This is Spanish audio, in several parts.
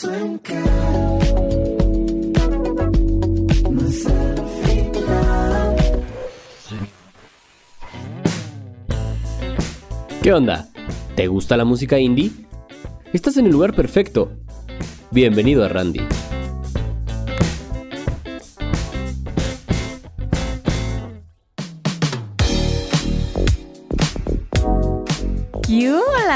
¿Qué onda? ¿Te gusta la música indie? Estás en el lugar perfecto. Bienvenido a Randy.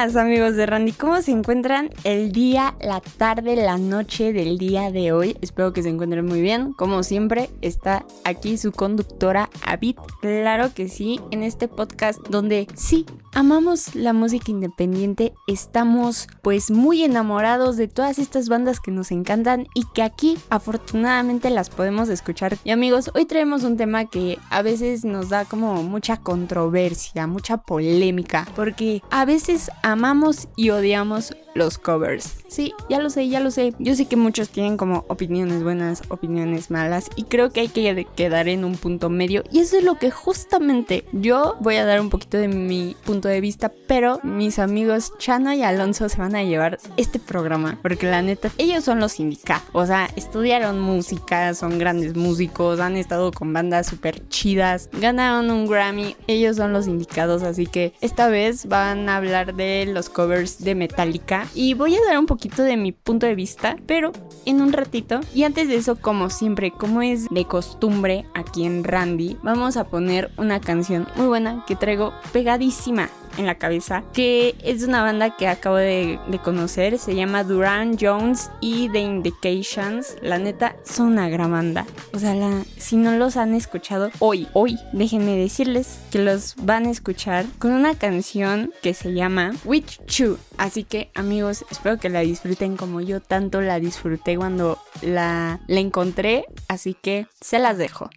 ¿Qué hola amigos de Randy? ¿Cómo se encuentran el día, la tarde, la noche del día de hoy? Espero que se encuentren muy bien. Como siempre, está aquí su conductora Abid. Claro que sí, en este podcast donde sí, amamos la música independiente, estamos pues muy enamorados de todas estas bandas que nos encantan y que aquí afortunadamente las podemos escuchar. Y amigos, hoy traemos un tema que a veces nos da como mucha controversia, mucha polémica, porque a veces amamos y odiamos los covers. Sí, ya lo sé, ya lo sé. Yo sé que muchos tienen como opiniones buenas, opiniones malas y creo que hay que quedar en un punto medio y eso es lo que justamente yo voy a dar un poquito de mi punto de vista, pero mis amigos Chano y Alonso se van a llevar este programa porque la neta ellos son los indicados. O sea, estudiaron música, son grandes músicos, han estado con bandas súper chidas, ganaron un Grammy, ellos son los indicados, así que esta vez van a hablar de los covers de Metallica y voy a dar un poquito de mi punto de vista, pero en un ratito. Y antes de eso, como siempre, como es de costumbre aquí en Randy, vamos a poner una canción muy buena que traigo pegadísima en la cabeza, que es una banda que acabo de, conocer, se llama Duran Jones y The Indications. La neta, son una gran banda. O sea, si no los han escuchado hoy, hoy, déjenme decirles que los van a escuchar con una canción que se llama Witch Chu. Así que amigos, espero que la disfruten como yo tanto la disfruté cuando la, la encontré. Así que se las dejo.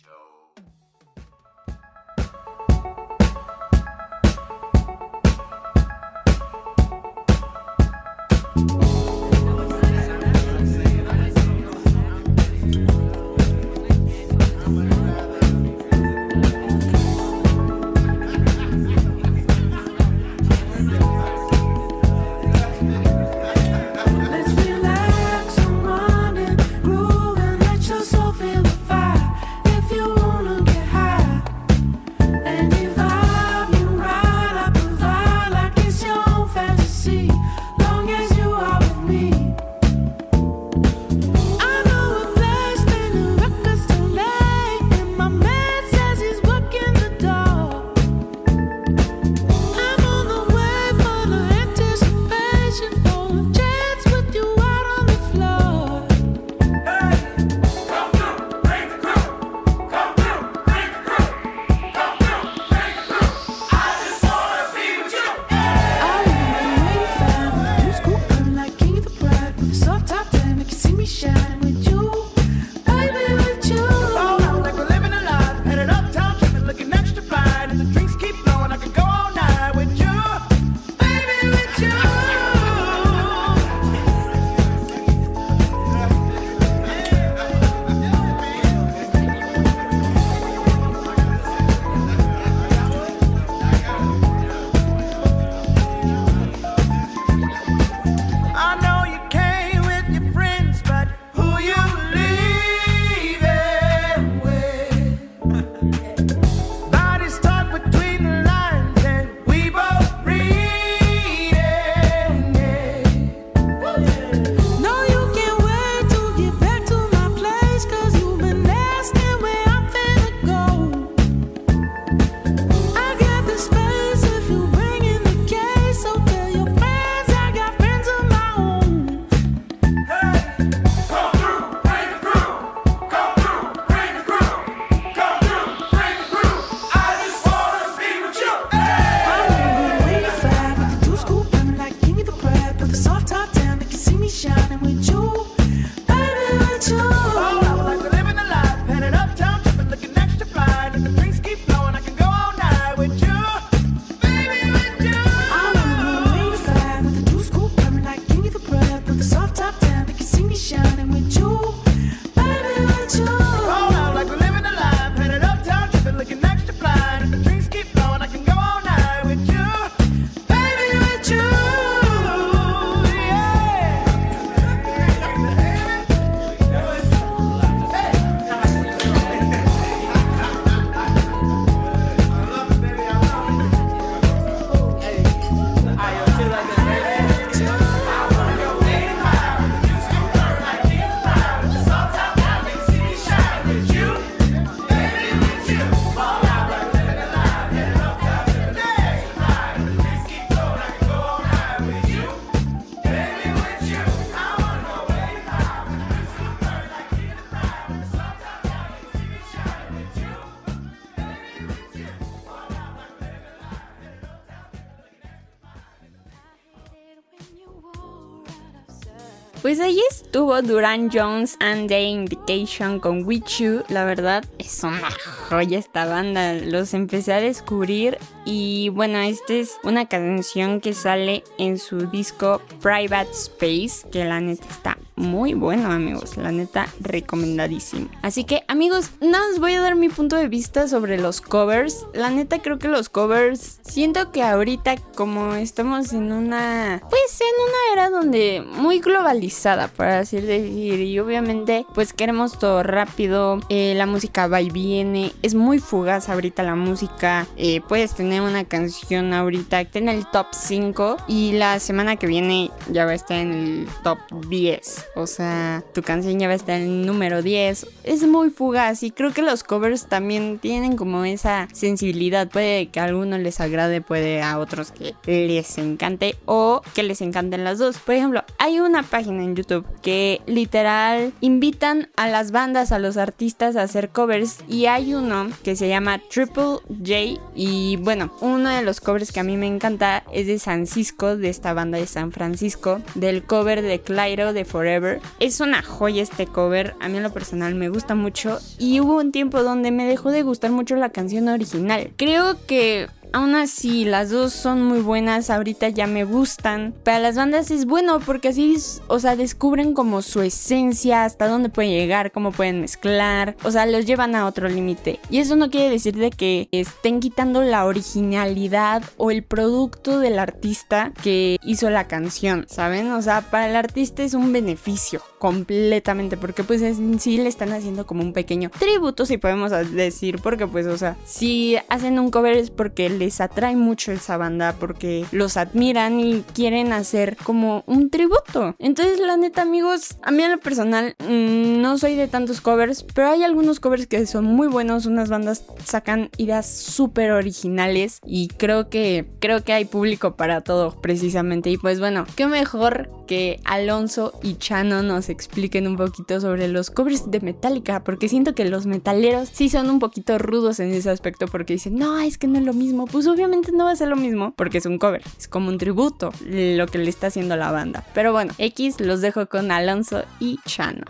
Duran Jones and the Invitation con With. La verdad es una joya esta banda. Los empecé a descubrir y bueno, esta es una canción que sale en su disco Private Space, que la neta está muy bueno, amigos. La neta, recomendadísimo. Así que, amigos, nada, os voy a dar mi punto de vista sobre los covers. La neta, creo que los covers, siento que ahorita, como estamos en una, pues en una era donde muy globalizada, por así decir, y obviamente, pues queremos todo rápido. eh, la música va y viene, es muy fugaz ahorita la música. eh, puedes tener una canción ahorita que está en el top 5 y la semana que viene ya va a estar en el top 10. O sea, tu canción ya va a estar en número 10. Es muy fugaz y creo que los covers también tienen como esa sensibilidad. Puede que a algunos les agrade, puede a otros que les encante o que les encanten las dos. Por ejemplo, hay una página en YouTube que literal invitan a las bandas, a los artistas a hacer covers y hay uno que se llama Triple J y bueno, uno de los covers que a mí me encanta es de San Cisco, de esta banda de San Francisco, del cover de Clairo de Forever. Es una joya este cover, a mí en lo personal me gusta mucho y hubo un tiempo donde me dejó de gustar mucho la canción original. Creo que Aún así, las dos son muy buenas, ahorita ya me gustan. Para las bandas es bueno porque así, o sea, descubren como su esencia, hasta dónde pueden llegar, cómo pueden mezclar, o sea, los llevan a otro límite. Y eso no quiere decir de que estén quitando la originalidad o el producto del artista que hizo la canción, ¿saben? O sea, para el artista es un beneficio completamente porque pues en sí le están haciendo como un pequeño tributo, si podemos decir, porque pues, o sea, si hacen un cover es porque les atrae mucho esa banda, porque los admiran y quieren hacer como un tributo. Entonces, la neta, amigos, a mí en lo personal mmm, no soy de tantos covers, pero hay algunos covers que son muy buenos, unas bandas sacan ideas súper originales y creo que creo que hay público para todo precisamente. Y pues bueno, qué mejor que Alonso y Chano nos expliquen un poquito sobre los covers de Metallica, porque siento que los metaleros sí son un poquito rudos en ese aspecto, porque dicen, no, es que no es lo mismo. Pues obviamente no va a ser lo mismo, porque es un cover, es como un tributo lo que le está haciendo la banda. Pero bueno, X los dejo con Alonso y Chano.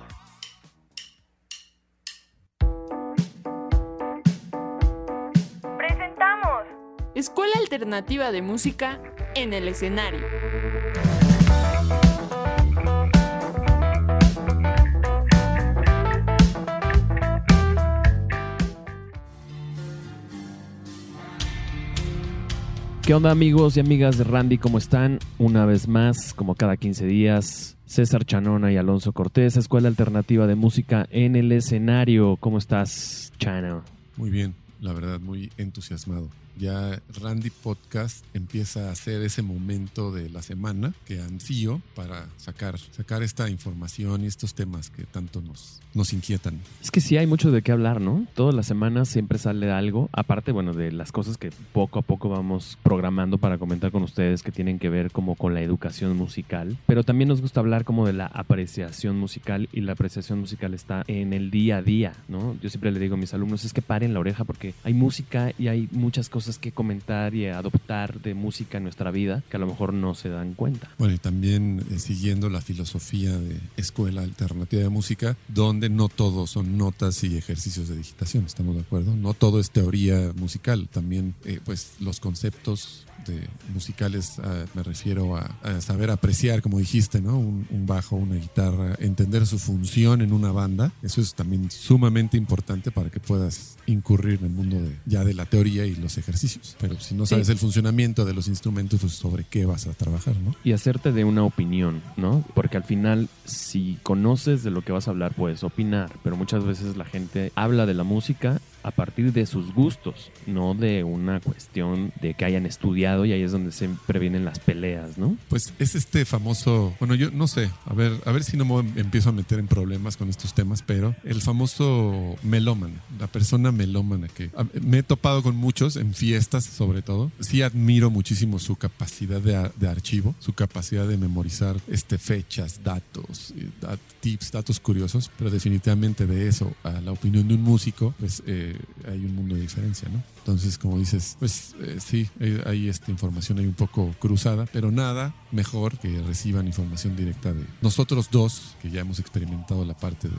Presentamos Escuela Alternativa de Música en el escenario. ¿Qué onda amigos y amigas de Randy? ¿Cómo están? Una vez más, como cada 15 días, César Chanona y Alonso Cortés, Escuela Alternativa de Música en el escenario. ¿Cómo estás, Chano? Muy bien, la verdad, muy entusiasmado. Ya Randy Podcast empieza a ser ese momento de la semana que ansío para sacar, sacar esta información y estos temas que tanto nos, nos inquietan. Es que sí hay mucho de qué hablar, ¿no? Todas las semanas siempre sale algo, aparte, bueno, de las cosas que poco a poco vamos programando para comentar con ustedes que tienen que ver como con la educación musical, pero también nos gusta hablar como de la apreciación musical y la apreciación musical está en el día a día, ¿no? Yo siempre le digo a mis alumnos es que paren la oreja porque hay música y hay muchas cosas que comentar y adoptar de música en nuestra vida que a lo mejor no se dan cuenta. Bueno, y también eh, siguiendo la filosofía de Escuela Alternativa de Música, donde no todo son notas y ejercicios de digitación, ¿estamos de acuerdo? No todo es teoría musical, también eh, pues los conceptos de musicales uh, me refiero a, a, saber apreciar, como dijiste, ¿no? Un, un, bajo, una guitarra, entender su función en una banda. Eso es también sumamente importante para que puedas incurrir en el mundo de, ya de la teoría y los ejercicios. Pero si no sabes sí. el funcionamiento de los instrumentos, pues sobre qué vas a trabajar, ¿no? Y hacerte de una opinión, ¿no? Porque al final, si conoces de lo que vas a hablar, puedes opinar, pero muchas veces la gente habla de la música a partir de sus gustos, no de una cuestión de que hayan estudiado y ahí es donde siempre vienen las peleas, ¿no? Pues es este famoso, bueno, yo no sé, a ver, a ver si no me empiezo a meter en problemas con estos temas, pero el famoso melóman, la persona melómana que me he topado con muchos en fiestas sobre todo, sí admiro muchísimo su capacidad de, de archivo, su capacidad de memorizar este fechas, datos, tips, datos curiosos, pero definitivamente de eso a la opinión de un músico, pues eh, hay un mundo de diferencia, ¿no? Entonces, como dices, pues eh, sí, hay esta información ahí un poco cruzada, pero nada mejor que reciban información directa de nosotros dos, que ya hemos experimentado la parte de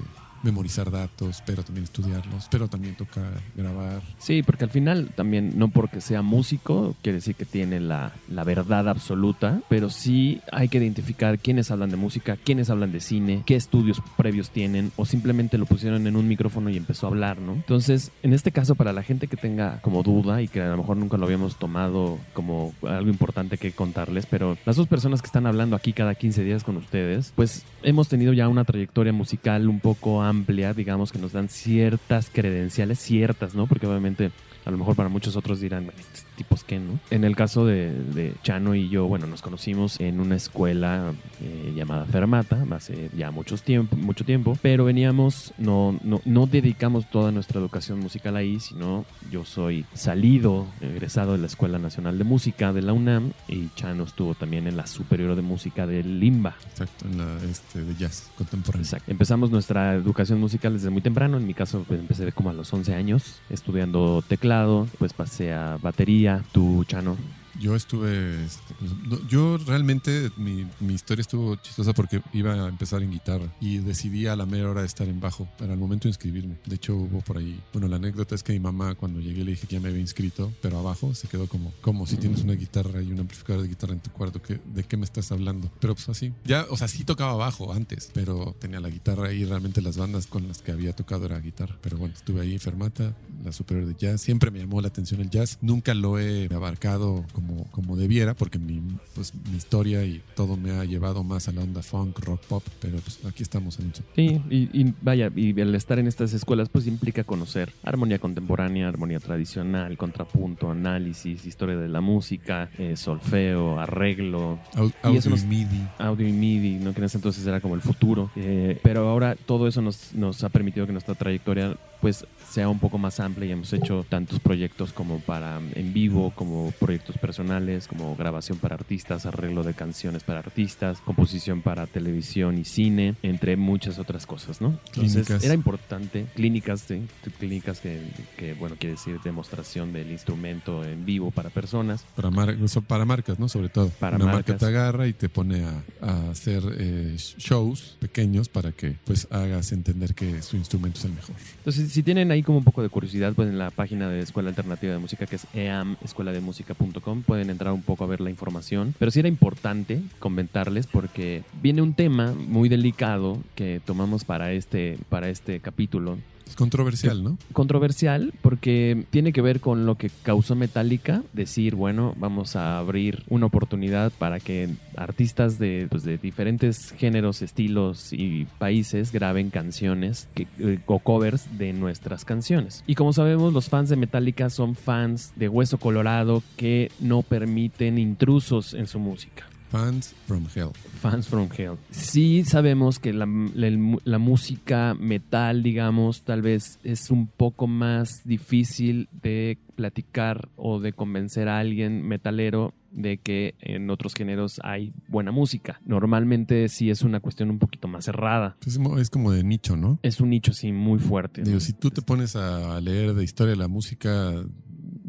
memorizar datos, pero también estudiarlos, pero también tocar, grabar. Sí, porque al final también, no porque sea músico, quiere decir que tiene la, la verdad absoluta, pero sí hay que identificar quiénes hablan de música, quiénes hablan de cine, qué estudios previos tienen, o simplemente lo pusieron en un micrófono y empezó a hablar, ¿no? Entonces, en este caso, para la gente que tenga como duda y que a lo mejor nunca lo habíamos tomado como algo importante que contarles, pero las dos personas que están hablando aquí cada 15 días con ustedes, pues hemos tenido ya una trayectoria musical un poco amplia, digamos, que nos dan ciertas credenciales, ciertas, ¿no? Porque obviamente a lo mejor para muchos otros dirán, tipos qué, ¿no? En el caso de, de Chano y yo, bueno, nos conocimos en una escuela eh, llamada Fermata, hace ya muchos tiempo, mucho tiempo, pero veníamos, no, no, no dedicamos toda nuestra educación musical ahí, sino yo soy salido, egresado de la Escuela Nacional de Música de la UNAM y Chano estuvo también en la Superior de Música del Limba. Exacto, en la este, de jazz contemporáneo. Exacto. Empezamos nuestra educación musical desde muy temprano. En mi caso, pues empecé como a los 11 años estudiando teclado, pues pasé a batería. Tú, Chano. Yo estuve, este, pues, yo realmente mi, mi historia estuvo chistosa porque iba a empezar en guitarra y decidí a la mera hora de estar en bajo para el momento de inscribirme. De hecho hubo por ahí, bueno la anécdota es que mi mamá cuando llegué le dije que ya me había inscrito, pero abajo se quedó como, como si tienes una guitarra y un amplificador de guitarra en tu cuarto, ¿qué- ¿de qué me estás hablando? Pero pues así, ya, o sea, sí tocaba bajo antes, pero tenía la guitarra y realmente las bandas con las que había tocado era guitarra. Pero bueno, estuve ahí Fermata, la superior de jazz, siempre me llamó la atención el jazz, nunca lo he abarcado como, como debiera, porque mi, pues, mi historia y todo me ha llevado más a la onda funk, rock, pop, pero pues aquí estamos en un... Sí, y, y vaya, y el estar en estas escuelas pues implica conocer armonía contemporánea, armonía tradicional, contrapunto, análisis, historia de la música, eh, solfeo, arreglo, Au- Y Audio eso nos- y MIDI. audio y MIDI, ¿no? que en ese entonces era como el futuro. Eh, pero ahora todo eso nos, nos ha permitido que nuestra trayectoria pues sea un poco más amplia y hemos hecho tantos proyectos como para mm, en vivo, como proyectos personales, como grabación para artistas, arreglo de canciones para artistas, composición para televisión y cine, entre muchas otras cosas, ¿no? Entonces Clínicas. era importante, clínicas, sí, clínicas que, que, bueno, quiere decir demostración del instrumento en vivo para personas. Para, mar- so- para marcas, ¿no? Sobre todo. Para Una marcas. marca te agarra y te pone a, a hacer eh, shows pequeños para que pues hagas entender que su instrumento es el mejor. Entonces, si tienen ahí como un poco de curiosidad, pues en la página de Escuela Alternativa de Música, que es eamescuelademusica.com, pueden entrar un poco a ver la información. Pero sí era importante comentarles porque viene un tema muy delicado que tomamos para este, para este capítulo. Es controversial, ¿no? Controversial porque tiene que ver con lo que causó Metallica, decir, bueno, vamos a abrir una oportunidad para que artistas de, pues, de diferentes géneros, estilos y países graben canciones que, eh, o covers de nuestras canciones. Y como sabemos, los fans de Metallica son fans de Hueso Colorado que no permiten intrusos en su música. Fans from Hell. Fans from Hell. Sí sabemos que la, la- la música metal, digamos, tal vez es un poco más difícil de platicar o de convencer a alguien metalero de que en otros géneros hay buena música. Normalmente sí es una cuestión un poquito más cerrada. Es, mo- es como de nicho, ¿no? Es un nicho sí muy fuerte. ¿no? Digo, si tú te pones a leer de historia de la música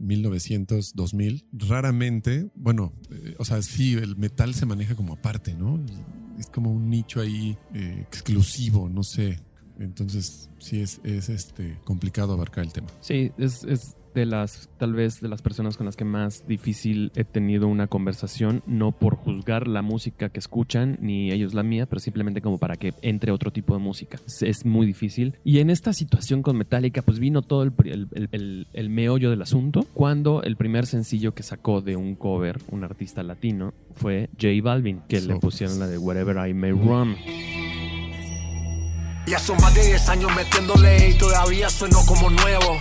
1900, 2000, raramente, bueno, eh, o sea, sí, el metal se maneja como aparte, ¿no? Es como un nicho ahí eh, exclusivo, no sé. Entonces, sí es, es este complicado abarcar el tema. Sí, es, es de las, tal vez de las personas con las que más difícil he tenido una conversación, no por juzgar la música que escuchan, ni ellos la mía, pero simplemente como para que entre otro tipo de música. Es, es muy difícil. Y en esta situación con Metallica, pues vino todo el, pri- el, el- el- el meollo del asunto, cuando el primer sencillo que sacó de un cover, un artista latino, fue J Balvin, que le pusieron la de Wherever I May Roam. Ya son más de 10 años metiéndole y todavía sueno como nuevo.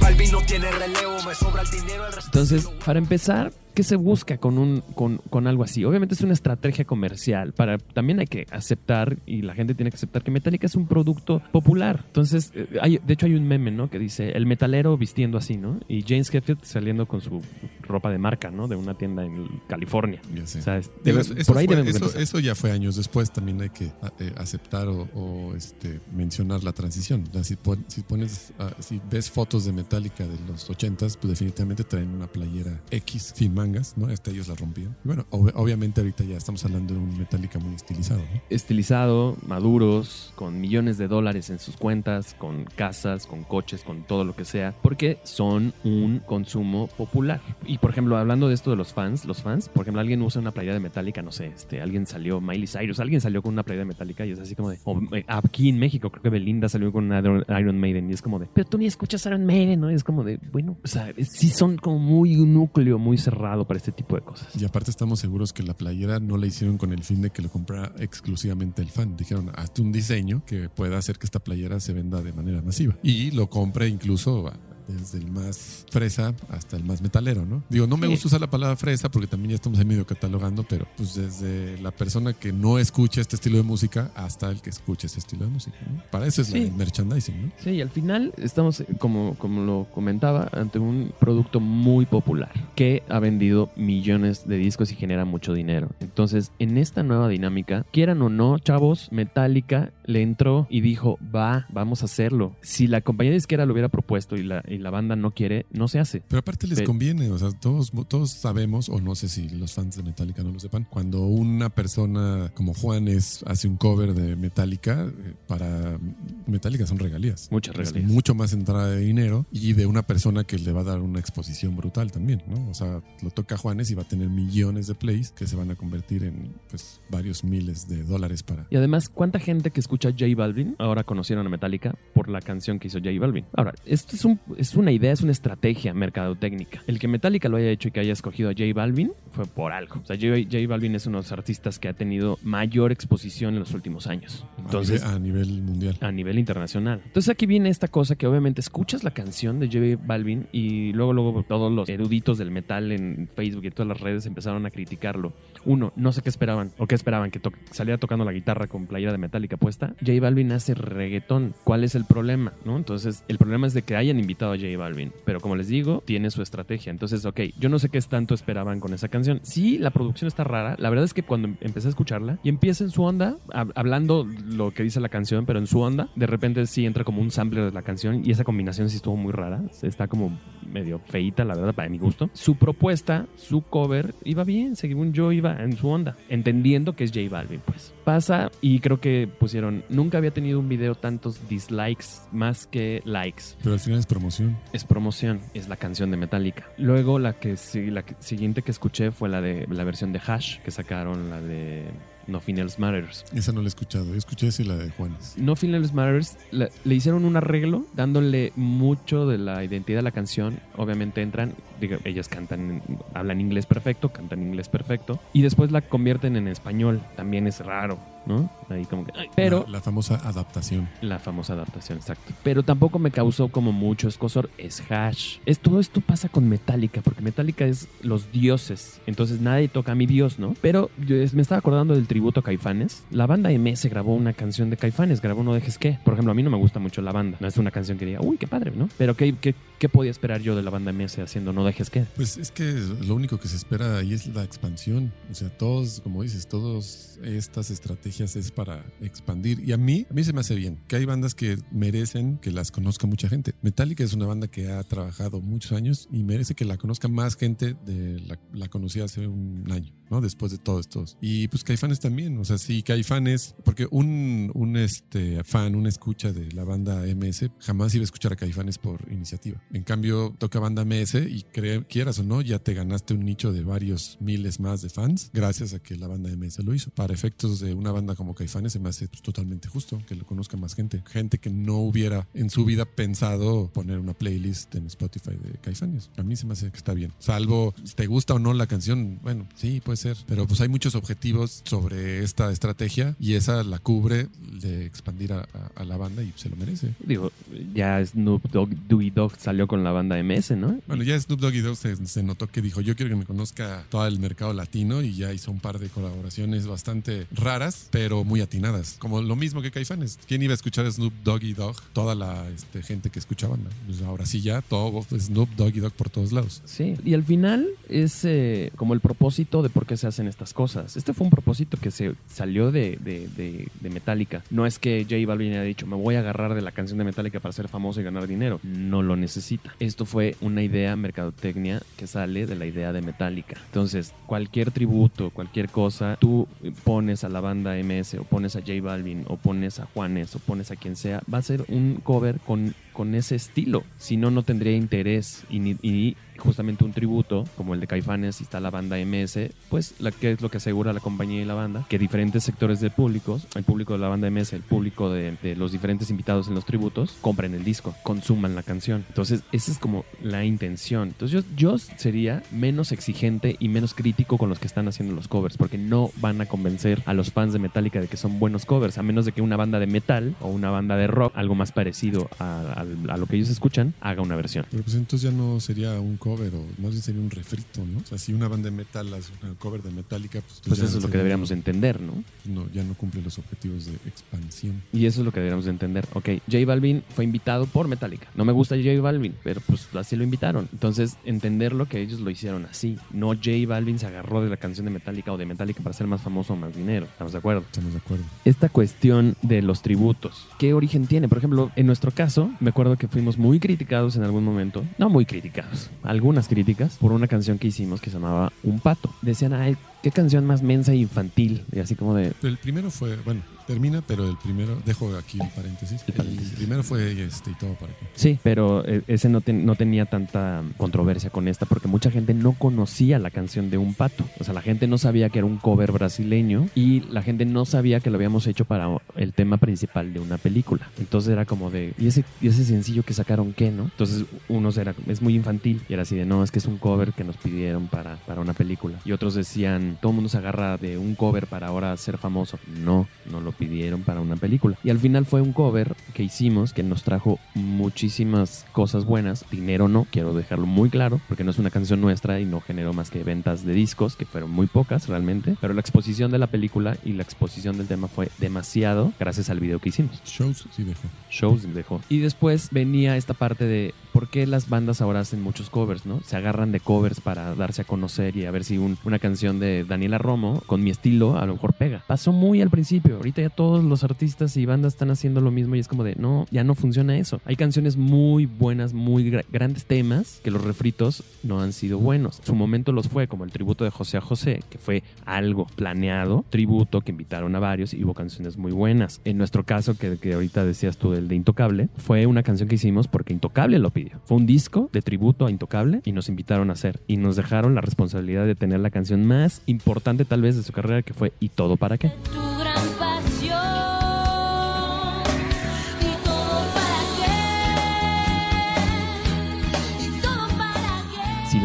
Balvin no tiene relevo, me sobra el dinero. El resto Entonces, para empezar, ¿qué se busca con, un, con, con algo así? Obviamente es una estrategia comercial. Para, también hay que aceptar, y la gente tiene que aceptar, que Metallica es un producto popular. Entonces, eh, hay, de hecho hay un meme, ¿no? Que dice, el metalero vistiendo así, ¿no? Y James Hetfield saliendo con su ropa de marca, ¿no? De una tienda en California. Ya sé. O sea, es- Digo, debe- eso, eso por ahí fue- eso- eso ya fue años después, también hay que eh, aceptar o, o, este, mencionar la transición. Si, pon- si pones, ah, si ves fotos de Metallica de los 80s, pues definitivamente traen una playera X sin mangas, ¿no? Ellos la rompían. Y bueno, ob- obviamente ahorita ya estamos hablando de un Metallica muy estilizado. Estilizado, maduros, con millones de dólares en sus cuentas, con casas, con coches, con todo lo que sea, porque son un consumo popular. Y por ejemplo, hablando de esto de los fans, los fans, por ejemplo, alguien usa una playera de Metallica, no sé, este, alguien salió, Miley Cyrus, alguien salió con una playera de Metallica y es así como de, eh, aquí en México creo que Belinda salió con una Iron Maiden y es como de, pero tú ni escuchas Iron Maiden, ¿no? Y es como de, bueno, o sea, sí son como muy un núcleo muy cerrado para este tipo de cosas. Y aparte estamos seguros que la playera no la hicieron con el fin de que lo comprara exclusivamente el fan. Dijeron, hazte un diseño que pueda hacer que esta playera se venda de manera masiva. Y lo compre incluso desde el más fresa hasta el más metalero, ¿no? Digo, no me Sí. gusta usar la palabra fresa porque también ya estamos ahí medio catalogando, pero pues desde la persona que no escucha este estilo de música hasta el que escucha este estilo de música. ¿no? Para eso es Sí. el merchandising, ¿no? Sí, y al final estamos, eh, como, como lo comentaba, ante un producto muy popular que ha vendido millones de discos y genera mucho dinero. Entonces, en esta nueva dinámica, quieran o no, chavos, Metallica le entró y dijo, va, vamos a hacerlo. Si la compañía disquera lo hubiera propuesto y la, y la banda no quiere, no se hace. Pero aparte les conviene, o sea, todos, todos sabemos, o no sé si los fans de Metallica no lo sepan, cuando una persona como Juanes hace un cover de Metallica, eh, para Metallica son regalías. Muchas Es regalías. mucho más entrada de dinero y de una persona que le va a dar una exposición brutal también, ¿no? O sea, lo toca Juanes y va a tener millones de plays que se van a convertir en pues varios miles de dólares para... Y además, ¿cuánta gente que escucha J Balvin ahora conocieron a Metallica por la canción que hizo J Balvin? Ahora, esto es, un, es una idea, es una estrategia mercadotécnica. El que Metallica lo haya hecho y que haya escogido a J Balvin fue por algo. O sea, J, J Balvin es uno de los artistas que ha tenido mayor exposición en los últimos años. Entonces, a, nivel, a nivel mundial. a nivel internacional. Entonces aquí viene esta cosa que obviamente escuchas la canción de J Balvin y luego luego todos los eruditos del metal en Facebook y todas las redes empezaron a criticarlo. Uno, no sé qué esperaban o qué esperaban que to- saliera tocando la guitarra con playera de Metallica puesta. J Balvin hace reggaetón. ¿Cuál es el problema? ¿No? Entonces el problema es de que hayan invitado a J Balvin, pero como les digo, tiene su estrategia. Entonces, ok, yo no sé qué tanto esperaban con esa canción. Sí, la producción está rara. La verdad es que cuando em- empecé a escucharla y empieza en su onda, hab- hablando lo que dice la canción, pero en su onda, de repente sí entra como un sampler de la canción y esa combinación sí estuvo muy rara. Está como medio feita, la verdad, para mi gusto. Su propuesta, su cover, iba bien, según yo iba en su onda, entendiendo que es J Balvin, pues. Pasa y creo que pusieron, nunca había tenido un video tantos dislikes más que likes. Pero al final es promoción. Es promoción, es la canción de Metallica. Luego la que sí- la que- siguiente que escuché fue la de la versión de Hash que sacaron, la de Nothing Else Matters. Esa no la he escuchado. Yo escuché esa y la de Juanes. Nothing Else Matters la- le hicieron un arreglo dándole mucho de la identidad de la canción. Obviamente entran, digo, ellas cantan, hablan inglés perfecto, cantan inglés perfecto y después la convierten en español. También es raro, ¿no? Ahí como que, ay, pero La, la famosa adaptación. la famosa adaptación, exacto. Pero tampoco me causó como mucho escosor. Es hash. Es, todo esto pasa con Metallica, porque Metallica es los dioses. Entonces nadie toca a mi dios, ¿no? Pero yo me estaba acordando del tributo a Caifanes. La banda MS grabó una canción de Caifanes, grabó No Dejes Que. Por ejemplo, a mí no me gusta mucho la banda. No es una canción que diga, uy, qué padre, ¿no? Pero ¿qué, qué, qué podía esperar yo de la banda MS haciendo No Dejes Que? Pues es que lo único que se espera ahí es la expansión. O sea, todos, como dices, todas estas estrategias es para expandir. Y a mí, a mí se me hace bien que hay bandas que merecen que las conozca mucha gente. Metallica es una banda que ha trabajado muchos años y merece que la conozca más gente de la, la conocía hace un año, ¿no? Después de todos estos. Y pues Caifanes también. O sea, sí, Caifanes, porque un, un este, fan, una escucha de la banda MS, jamás iba a escuchar a Caifanes por iniciativa. En cambio, toca banda MS y quieras o no, ya te ganaste un nicho de varios miles más de fans gracias a que la banda MS lo hizo. Para efectos de una banda como Caifanes se me hace pues, totalmente justo que lo conozca más gente. Gente que no hubiera en su vida pensado poner una playlist en Spotify de Caifanes. A mí se me hace que está bien. Salvo, si te gusta o no la canción, bueno, sí, puede ser. Pero pues hay muchos objetivos sobre esta estrategia y esa la cubre de expandir a, a- a la banda y se lo merece. Digo, ya Snoop Dogg, Dewey Dogg salió con la banda MS, ¿no? Bueno, ya Snoop Dogg y Dogg se, notó que dijo, yo quiero que me conozca todo el mercado latino y ya hizo un par de colaboraciones bastante raras, pero muy atinadas. Como lo mismo que Caifanes. ¿Quién iba a escuchar a Snoop Dogg y Dogg? Toda la este, gente que escucha banda. Pues ahora sí ya, todo Snoop Dogg y Dogg por todos lados. Sí, y al final es eh, como el propósito de por qué se hacen estas cosas. Este fue un propósito que se salió de, de, de- de Metallica. No es que J Balvin haya dicho, me voy a agarrar de la canción de Metallica para ser famoso y ganar dinero. No lo necesita. Esto fue una idea mercadotecnia que sale de la idea de Metallica. Entonces, cualquier tributo, cualquier cosa, tú pones a la banda MS o pones a J Balvin o pones a Juanes o pones a quien sea, va a ser un cover con, con ese estilo. Si no, no tendría interés y, y justamente un tributo como el de Caifanes y está la banda MS, pues la que es lo que asegura la compañía y la banda, que diferentes sectores del público, el público de la banda MS, el público de, de los diferentes invitados en los tributos, compren el disco, consuman la canción. Entonces, esa es como la intención. Entonces, yo, yo sería menos exigente y menos crítico con los que están haciendo los covers, porque no van a convencer a los fans de Metallica de que son buenos covers, a menos de que una banda de metal o una banda de rock, algo más parecido a, a- a lo que ellos escuchan, haga una versión. Pero pues entonces ya no sería un cover o más bien sería un refrito, ¿no? O sea, si una banda de metal hace una cover de Metallica, pues, Pues eso es lo que deberíamos entender, ¿no? no, ya no cumple los objetivos de expansión. Y eso es lo que deberíamos de entender. Ok, J Balvin fue invitado por Metallica. No me gusta J Balvin, pero pues así lo invitaron. Entonces, entenderlo que ellos lo hicieron así. No J Balvin se agarró de la canción de Metallica o de Metallica para ser más famoso o más dinero. ¿Estamos de acuerdo? Estamos de acuerdo. Esta cuestión de los tributos, ¿qué origen tiene? Por ejemplo, en nuestro caso, me acuerdo que fuimos muy criticados en algún momento. No muy criticados, algunas críticas por una canción que hicimos que se llamaba Un Pato. Decían, ay, qué canción más mensa e infantil. Y así como de, el primero fue, bueno, termina, pero el primero, dejo aquí el paréntesis. El paréntesis. El primero fue este y todo para qué. Sí, pero eh, ese no, ten- no tenía tanta controversia con esta porque mucha gente no conocía la canción de Un Pato. O sea, la gente no sabía que era un cover brasileño y la gente no sabía que lo habíamos hecho para el tema principal de una película. Entonces era como de, ¿y ese, y ese sencillo que sacaron qué, no? Entonces unos era, es muy infantil y era así de, no, es que es un cover que nos pidieron para, para una película. Y otros decían, todo el mundo se agarra de un cover para ahora ser famoso. No, no lo pidieron para una película. Y al final fue un cover que hicimos que nos trajo muchísimas cosas buenas. Dinero no, quiero dejarlo muy claro, porque no es una canción nuestra y no generó más que ventas de discos, que fueron muy pocas realmente. Pero la exposición de la película y la exposición del tema fue demasiado gracias al video que hicimos Shows sí dejó. shows dejó. Y después venía esta parte de por qué las bandas ahora hacen muchos covers, ¿no? Se agarran de covers para darse a conocer y a ver si un- una canción de Daniela Romo con mi estilo a lo mejor pega. Pasó muy al principio. Ahorita ya todos los artistas y bandas están haciendo lo mismo y es como de no, ya no funciona eso. Hay canciones muy buenas, muy gra- grandes temas que los refritos no han sido buenos. Su momento los fue como el tributo de José a José, que fue algo planeado, tributo que invitaron a varios y hubo canciones muy buenas. En nuestro caso, que, que ahorita decías tú del de Intocable, fue una canción que hicimos porque Intocable lo pidió. Fue un disco de tributo a Intocable y nos invitaron a hacer. Y nos dejaron la responsabilidad de tener la canción más importante tal vez de su carrera, que fue ¿Y todo para qué?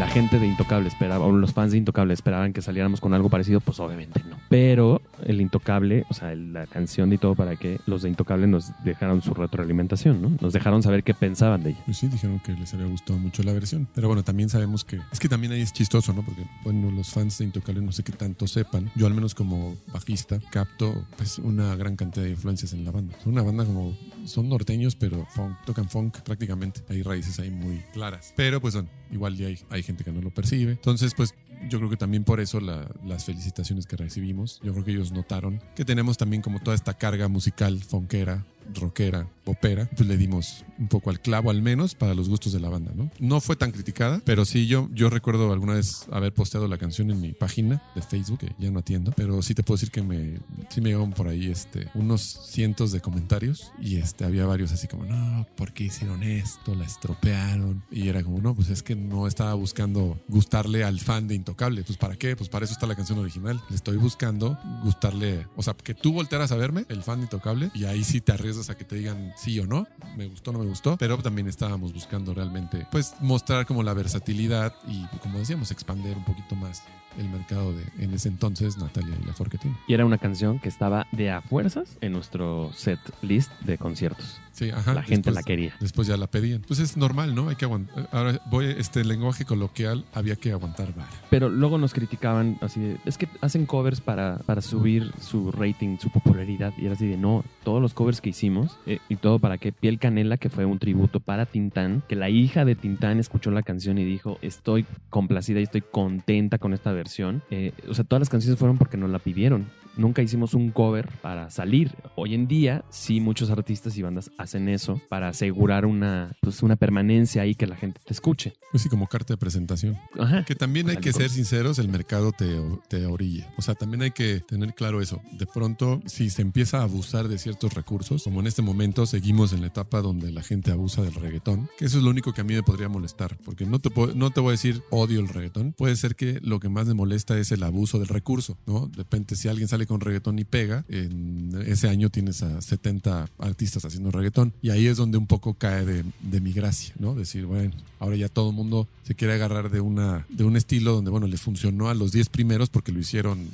La gente de Intocable esperaba, o los fans de Intocable esperaban que saliéramos con algo parecido, pues obviamente no. Pero el Intocable, o sea, la canción y todo para qué, los de Intocable nos dejaron su retroalimentación, ¿no? Nos dejaron saber qué pensaban de ella. Pues sí, dijeron que les había gustado mucho la versión. Pero bueno, también sabemos que. Es que también ahí es chistoso, ¿no? Porque, bueno, los fans de Intocable no sé qué tanto sepan. Yo, al menos como bajista, capto pues una gran cantidad de influencias en la banda. Es una banda como. Son norteños, pero funk, tocan funk prácticamente. Hay raíces ahí muy claras. Pero pues bueno, igual ya hay, hay gente que no lo percibe. Entonces, pues yo creo que también por eso la- las felicitaciones que recibimos. Yo creo que ellos notaron que tenemos también como toda esta carga musical, funkera, rockera, popera, pues le dimos un poco al clavo al menos para los gustos de la banda, ¿no? No fue tan criticada, pero sí yo, yo recuerdo alguna vez haber posteado la canción en mi página de Facebook, que ya no atiendo, pero sí te puedo decir que me, sí me llegaron por ahí este, unos cientos de comentarios y este, había varios así como, no, ¿por qué hicieron esto? La estropearon. Y era como, no, pues es que no estaba buscando gustarle al fan de Intocable, pues ¿para qué? Pues para eso está la canción original. Le estoy buscando gustarle, o sea, que tú voltearas a verme, el fan de Intocable, y ahí sí te arriesgas a que te digan sí o no, me gustó no me gustó, pero también estábamos buscando realmente, pues mostrar como la versatilidad y como decíamos, expander un poquito más el mercado de en ese entonces Natalia y la Forquetina. Y era una canción que estaba de a fuerzas en nuestro set list de conciertos. Sí, ajá. la gente después- la quería. Después ya la pedían. Pues es normal, ¿no? Hay que aguantar. Ahora voy, este lenguaje coloquial, había que aguantar vara. Pero luego nos criticaban así de, es que hacen covers para, para subir su rating, su popularidad. Y era así de, no, todos los covers que hicimos eh, y todo para que Piel Canela, que fue un tributo para Tintán, que la hija de Tintán escuchó la canción y dijo, estoy complacida y estoy contenta con esta versión. Eh, o sea, todas las canciones fueron porque nos la pidieron. nunca hicimos un cover para salir. Hoy en día, sí, muchos artistas y bandas hacen eso para asegurar una, pues, una permanencia ahí que la gente te escuche. Pues sí, como carta de presentación. Ajá. Que también hay Pues, que algo. ser sinceros, el mercado te, te orilla. O sea, también hay que tener claro eso. De pronto, si se empieza a abusar de ciertos recursos, como en este momento seguimos en la etapa donde la gente abusa del reggaetón, que eso es lo único que a mí me podría molestar, porque no te, puedo- no te voy a decir odio el reggaetón, puede ser que lo que más me molesta es el abuso del recurso, ¿no? De repente, si alguien sale con reggaetón y pega, en ese año tienes a 70 artistas haciendo reggaetón, y ahí es donde un poco cae de, de mi gracia, ¿no? Decir, bueno, ahora ya todo el mundo se quiere agarrar de, una, de un estilo donde, bueno, le funcionó a los 10 primeros porque lo hicieron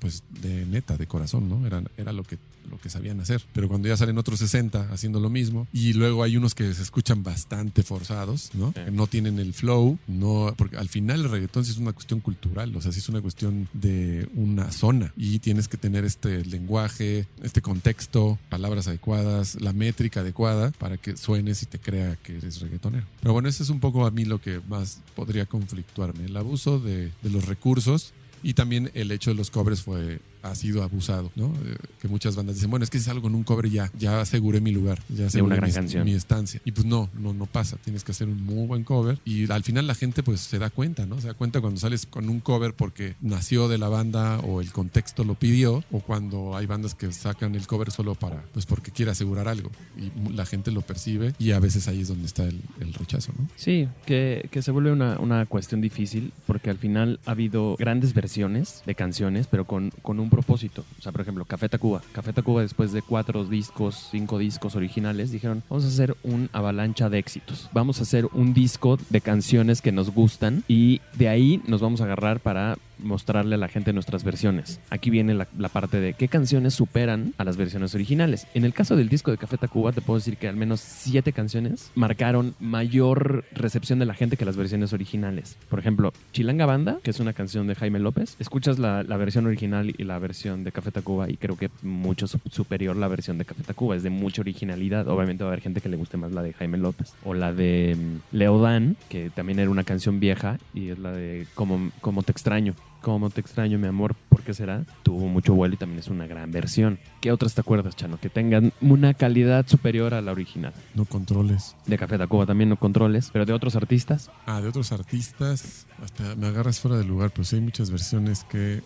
pues de neta, de corazón, ¿no? Era, era lo que lo que sabían hacer. Pero cuando ya salen otros 60 haciendo lo mismo, y luego hay unos que se escuchan bastante forzados, ¿no? Sí. No tienen el flow, no, porque al final el reggaetón sí es una cuestión cultural, o sea, sí es una cuestión de una zona, y tienes que tener este lenguaje, este contexto, palabras adecuadas, la métrica adecuada para que suenes y te crea que eres reggaetonero. Pero bueno, ese es un poco a mí lo que más podría conflictuarme, el abuso de, de los recursos y también el hecho de los covers fue ha sido abusado, ¿no? Eh, que muchas bandas dicen, bueno, es que si salgo en un cover ya, ya aseguré mi lugar, ya aseguré una gran mi, canción. mi estancia. Y pues no, no, no pasa. Tienes que hacer un muy buen cover y al final la gente pues se da cuenta, ¿no? Se da cuenta cuando sales con un cover porque nació de la banda o el contexto lo pidió o cuando hay bandas que sacan el cover solo para, pues porque quiere asegurar algo y la gente lo percibe y a veces ahí es donde está el, el rechazo, ¿no? Sí, que, que se vuelve una, una cuestión difícil porque al final ha habido grandes versiones de canciones, pero con, con un propósito. O sea, por ejemplo, Café Tacuba. Café Tacuba, después de cuatro discos, cinco discos originales, dijeron: Vamos a hacer un avalancha de éxitos. Vamos a hacer un disco de canciones que nos gustan y de ahí nos vamos a agarrar para mostrarle a la gente nuestras versiones. Aquí viene la, parte de qué canciones superan a las versiones originales. En el caso del disco de Café Tacuba, te puedo decir que al menos siete canciones marcaron mayor recepción de la gente que las versiones originales. Por ejemplo, Chilanga Banda, que es una canción de Jaime López. Escuchas la, la versión original y la versión de Café Tacuba y creo que mucho su- superior la versión de Café Tacuba. Es de mucha originalidad. Obviamente va a haber gente que le guste más la de Jaime López. O la de mm, Leodán, que también era una canción vieja y es la de Como, Como te extraño. Como te extraño, mi amor, ¿por qué será? Tuvo mucho vuelo y también es una gran versión. ¿Qué otras te acuerdas, Chano? Que tengan una calidad superior a la original. No controles. De Café Tacuba también no controles, pero de otros artistas. Ah, de otros artistas, hasta me agarras fuera del lugar, pero sí hay muchas versiones que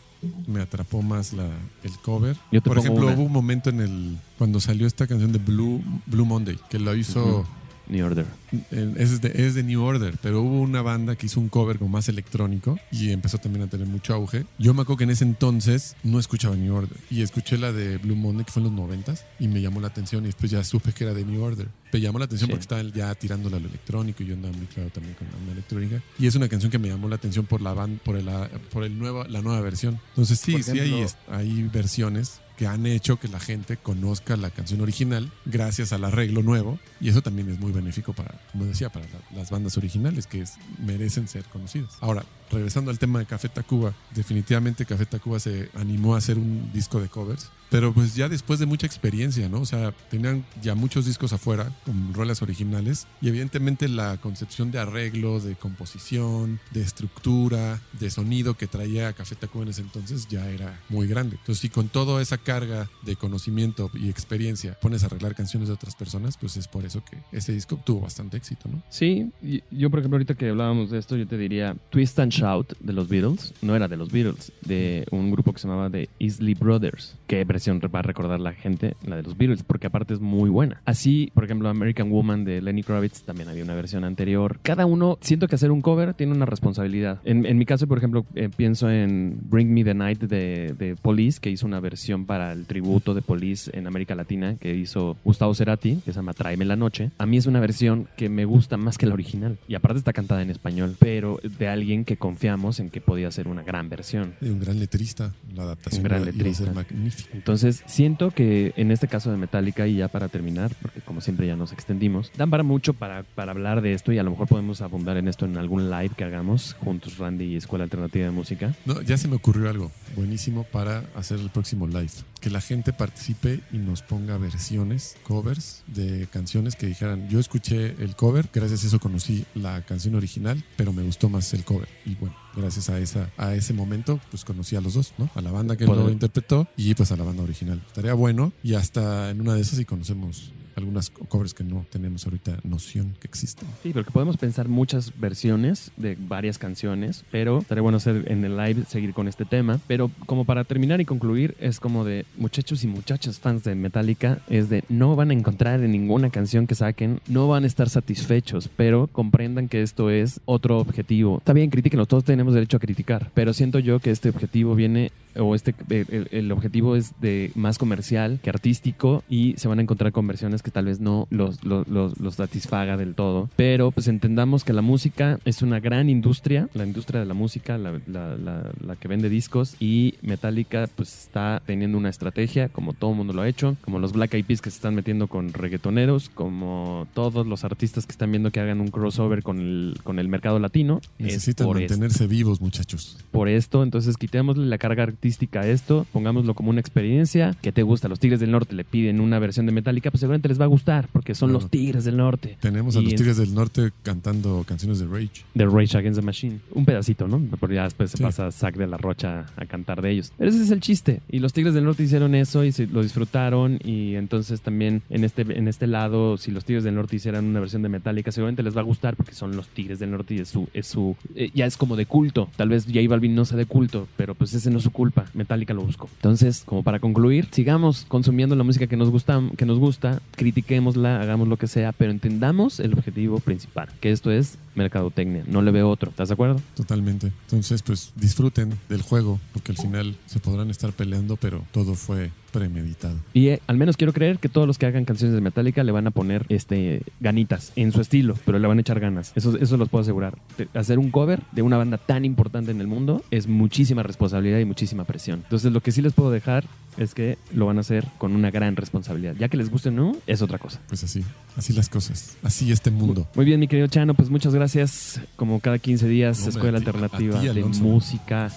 me atrapó más la, el cover. Yo te Por ejemplo, una. hubo un momento en el cuando salió esta canción de Blue Blue Monday que lo hizo. New Order. es, de, es de New Order, pero hubo una banda que hizo un cover como más electrónico y empezó también a tener mucho auge. Yo me acuerdo que en ese entonces no escuchaba New Order y escuché la de Blue Monday que fue en los noventas y me llamó la atención y después ya supe que era de New Order. Me llamó la atención Sí. porque estaban ya tirándola a lo electrónico y yo andaba muy claro también con la electrónica y es una canción que me llamó la atención por la banda, por el, por el nuevo, la nueva versión. Entonces sí, Por sí hay, ejemplo- hay versiones que han hecho que la gente conozca la canción original gracias al arreglo nuevo y eso también es muy benéfico para, como decía, para la- las bandas originales que merecen ser conocidas. Ahora, regresando al tema de Café Tacuba, definitivamente Café Tacuba se animó a hacer un disco de covers, pero pues ya después de mucha experiencia, ¿no? O sea, tenían ya muchos discos afuera con rolas originales y evidentemente la concepción de arreglo, de composición, de estructura, de sonido que traía Café Tacuba en ese entonces ya era muy grande. Entonces, si con toda esa carga de conocimiento y experiencia pones a arreglar canciones de otras personas, pues es por eso que este disco tuvo bastante éxito, ¿no? Sí, yo por ejemplo ahorita que hablábamos de esto, yo te diría Twist and Shout de los Beatles, no era de los Beatles, de un grupo que se llamaba The Isley Brothers. ¿Qué versión va a recordar la gente? La de los Beatles, porque aparte es muy buena. Así, por ejemplo, American Woman de Lenny Kravitz también había una versión anterior. Cada uno, siento que hacer un cover tiene una responsabilidad. En, en mi caso, por ejemplo, eh, pienso en Bring Me the Night de, de Police, que hizo una versión para el tributo de Police en América Latina, que hizo Gustavo Cerati, que se llama Tráeme la Noche. A mí es una versión que me gusta más que la original. Y aparte está cantada en español, pero de alguien que confiamos en que podía ser una gran versión. Y un gran letrista, la adaptación Un gran iba- iba a letrista. ser magnífica. Entonces, siento que en este caso de Metallica, y ya para terminar, porque como siempre ya nos extendimos, dan para mucho para, para hablar de esto y a lo mejor podemos abundar en esto en algún live que hagamos juntos, Randy y Escuela Alternativa de Música. No, ya se me ocurrió algo. Buenísimo para hacer el próximo live. Que la gente participe y nos ponga versiones, covers de canciones que dijeran, yo escuché el cover, gracias a eso conocí la canción original, pero me gustó más el cover. Y bueno, gracias a, esa, a ese momento, pues conocí a los dos, ¿no? A la banda que lo interpretó y pues a la banda original. Estaría bueno y hasta en una de esas sí conocemos algunas covers que no tenemos ahorita noción que existen. Sí, porque podemos pensar muchas versiones de varias canciones, pero estaría bueno hacer en el live seguir con este tema. Pero como para terminar y concluir, es como de muchachos y muchachas fans de Metallica, es de no van a encontrar en ninguna canción que saquen, no van a estar satisfechos, pero comprendan que esto es otro objetivo. Está bien, critiquenlo, todos tenemos derecho a criticar, pero siento yo que este objetivo viene o este el, el objetivo es de más comercial que artístico y se van a encontrar con versiones que tal vez no los, los, los- los satisfaga del todo. Pero pues entendamos que la música es una gran industria, la industria de la música, la, la- la- la que vende discos y Metallica pues está teniendo una estrategia como todo el mundo lo ha hecho, como los Black Eyed Peas que se están metiendo con reggaetoneros, como todos los artistas que están viendo que hagan un crossover con el, con el mercado latino. es Necesitan esto mantenerse vivos, muchachos. por esto, entonces quitémosle la carga artística esto, pongámoslo como una experiencia. ¿Qué te gusta? Los Tigres del Norte le piden una versión de Metallica, pues seguramente les va a gustar, porque son Claro. los Tigres del Norte. Tenemos a los en- Tigres del Norte cantando canciones de Rage. de Rage Against the Machine. Un pedacito, ¿no? Porque ya después se pasa Zack de la Rocha a cantar de ellos. Pero ese es el chiste. Y los Tigres del Norte hicieron eso y se- lo disfrutaron. Y entonces también en este, en este lado, si los Tigres del Norte hicieran una versión de Metallica, seguramente les va a gustar porque son los Tigres del Norte y es su, es su eh, ya es como de culto. Tal vez J Balvin no sea de culto, pero pues ese no es su culpa. Metallica lo buscó. Entonces, como para concluir, sigamos consumiendo la música que nos gusta, que nos gusta, critiquémosla, hagamos lo que sea, pero entendamos el objetivo principal, que esto es mercadotecnia. No le veo otro. ¿Estás de acuerdo? Totalmente. Entonces, pues disfruten del juego, porque al final se podrán estar peleando, pero todo fue premeditado. Y eh, al menos quiero creer que todos los que hagan canciones de Metallica le van a poner este ganitas en su estilo, pero le van a echar ganas. Eso, eso los puedo asegurar. Hacer un cover de una banda tan importante en el mundo es muchísima responsabilidad y muchísima presión. Entonces lo que sí les puedo dejar es que lo van a hacer con una gran responsabilidad. Ya que les guste o no, es otra cosa. Pues así, así las cosas. Así este mundo. Muy bien, mi querido Chano, pues muchas gracias. Como cada 15 días, No, Escuela ti- Alternativa ti, de. Música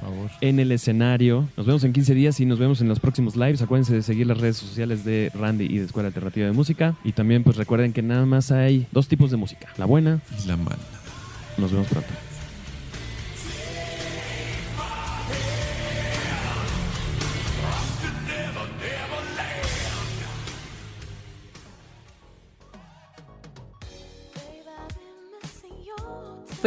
en el escenario. Nos vemos en 15 días y nos vemos en los próximos lives. Acuérdense de seguir las redes sociales de Randy y de Escuela Alternativa de Música. Y también pues recuerden que nada más hay dos tipos de música. La buena, Y la mala. nos vemos pronto.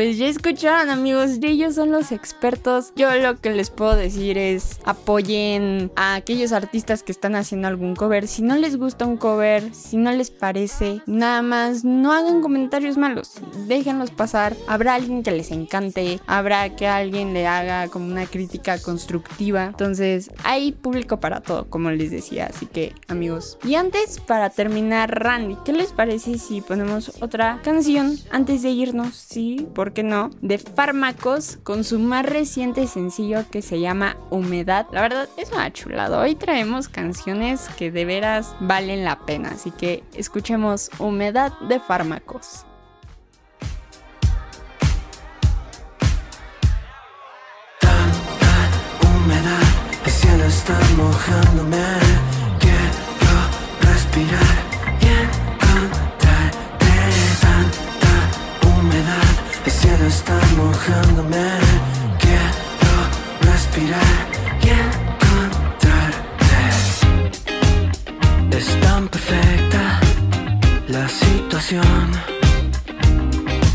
Pues ya escucharon amigos, ellos son los expertos. Yo lo que les puedo decir es apoyen a aquellos artistas que están haciendo algún cover. Si no les gusta un cover, si no les parece, nada más no hagan comentarios malos. Déjenlos pasar. Habrá alguien que les encante, habrá que alguien le haga como una crítica constructiva. Entonces hay público para todo, como les decía. Así que amigos. Y antes, para terminar, Randy, ¿qué les parece si ponemos otra canción antes de irnos? Sí, ¿por qué no? De Fármacos con su más reciente sencillo que se llama Humedad. La verdad es una chulada. Hoy traemos canciones que de veras valen la pena. Así que escuchemos Humedad de Fármacos. mojándome. Quiero respirar el cielo está mojándome. Quiero respirar y encontrarte. Es tan perfecta la situación.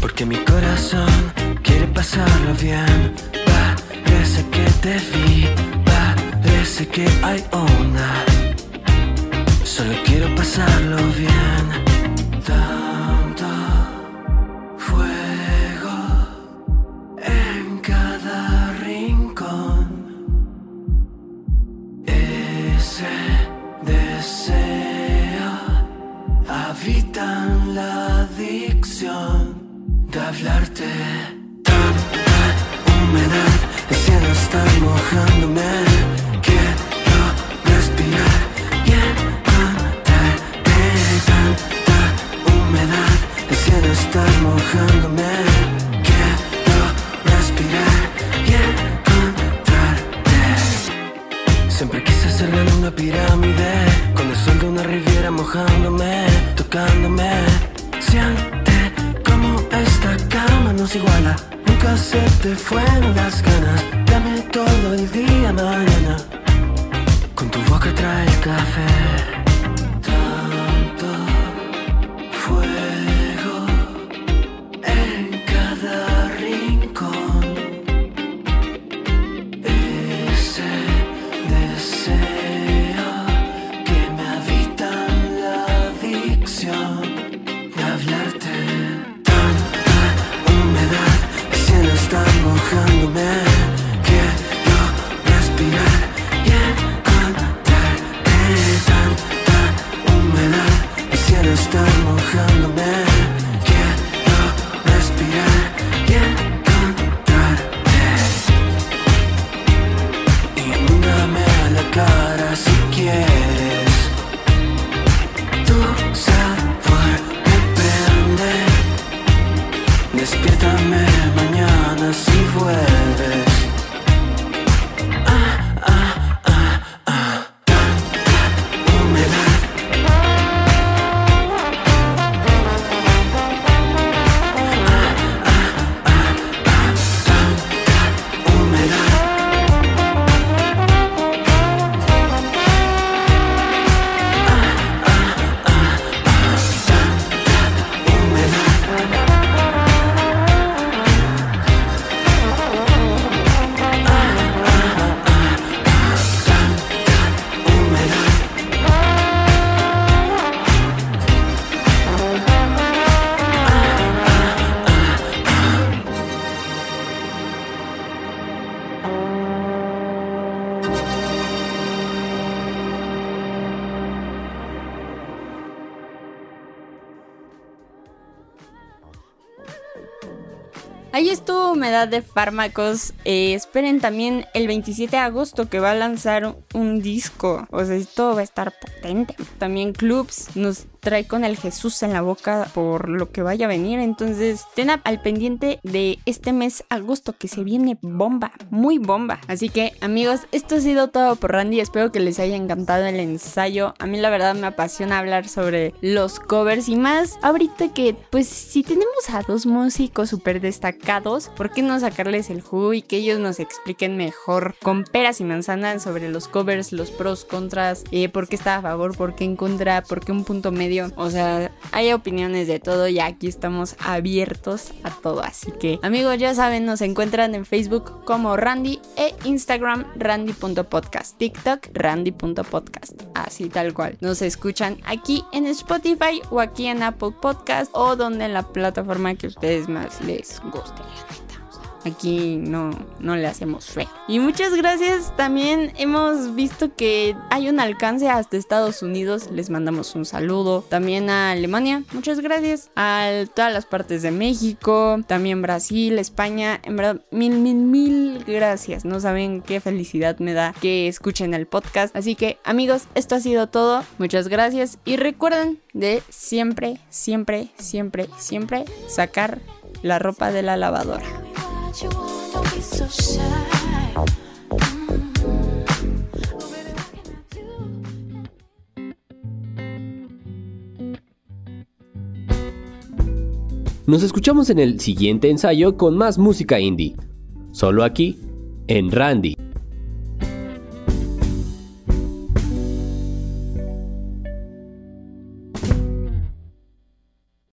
Porque mi corazón quiere pasarlo bien. Parece que te vi, parece que hay onda. Solo quiero pasarlo bien. De Fármacos. Eh, esperen también el 27 de agosto que va a lanzar un disco. O sea, esto va a estar potente. También Clubs nos trae con el Jesús en la boca por lo que vaya a venir. Entonces, estén al pendiente de este mes agosto que se viene bomba, muy bomba. Así que, amigos, esto ha sido todo por Randy. Espero que les haya encantado el ensayo. A mí, la verdad, me apasiona hablar sobre los covers y más ahorita que, pues, si tenemos a dos músicos súper destacados, ¿por qué no sacarles el jugo y que ellos nos expliquen mejor con peras y manzanas sobre los covers, los pros, contras, eh, por qué está a favor, por qué en contra, por qué un punto medio? O sea, hay opiniones de todo y aquí estamos abiertos a todo. Así que, amigos, ya saben, nos encuentran en Facebook como Randy e Instagram randy.podcast, TikTok randy.podcast, así tal cual. Nos escuchan aquí en Spotify o aquí en Apple Podcast o donde en la plataforma que ustedes más les guste. Aquí no, no le hacemos feo. Y muchas gracias. También hemos visto que hay un alcance hasta Estados Unidos. Les mandamos un saludo. También a Alemania. Muchas gracias. A todas las partes de México. También Brasil, España. En verdad, mil, mil, mil gracias. No saben qué felicidad me da que escuchen el podcast. Así que, amigos, esto ha sido todo. Muchas gracias. Y recuerden de siempre, siempre, siempre, siempre sacar la ropa de la lavadora. Nos escuchamos en el siguiente ensayo con más música indie. Solo aquí, en Randy.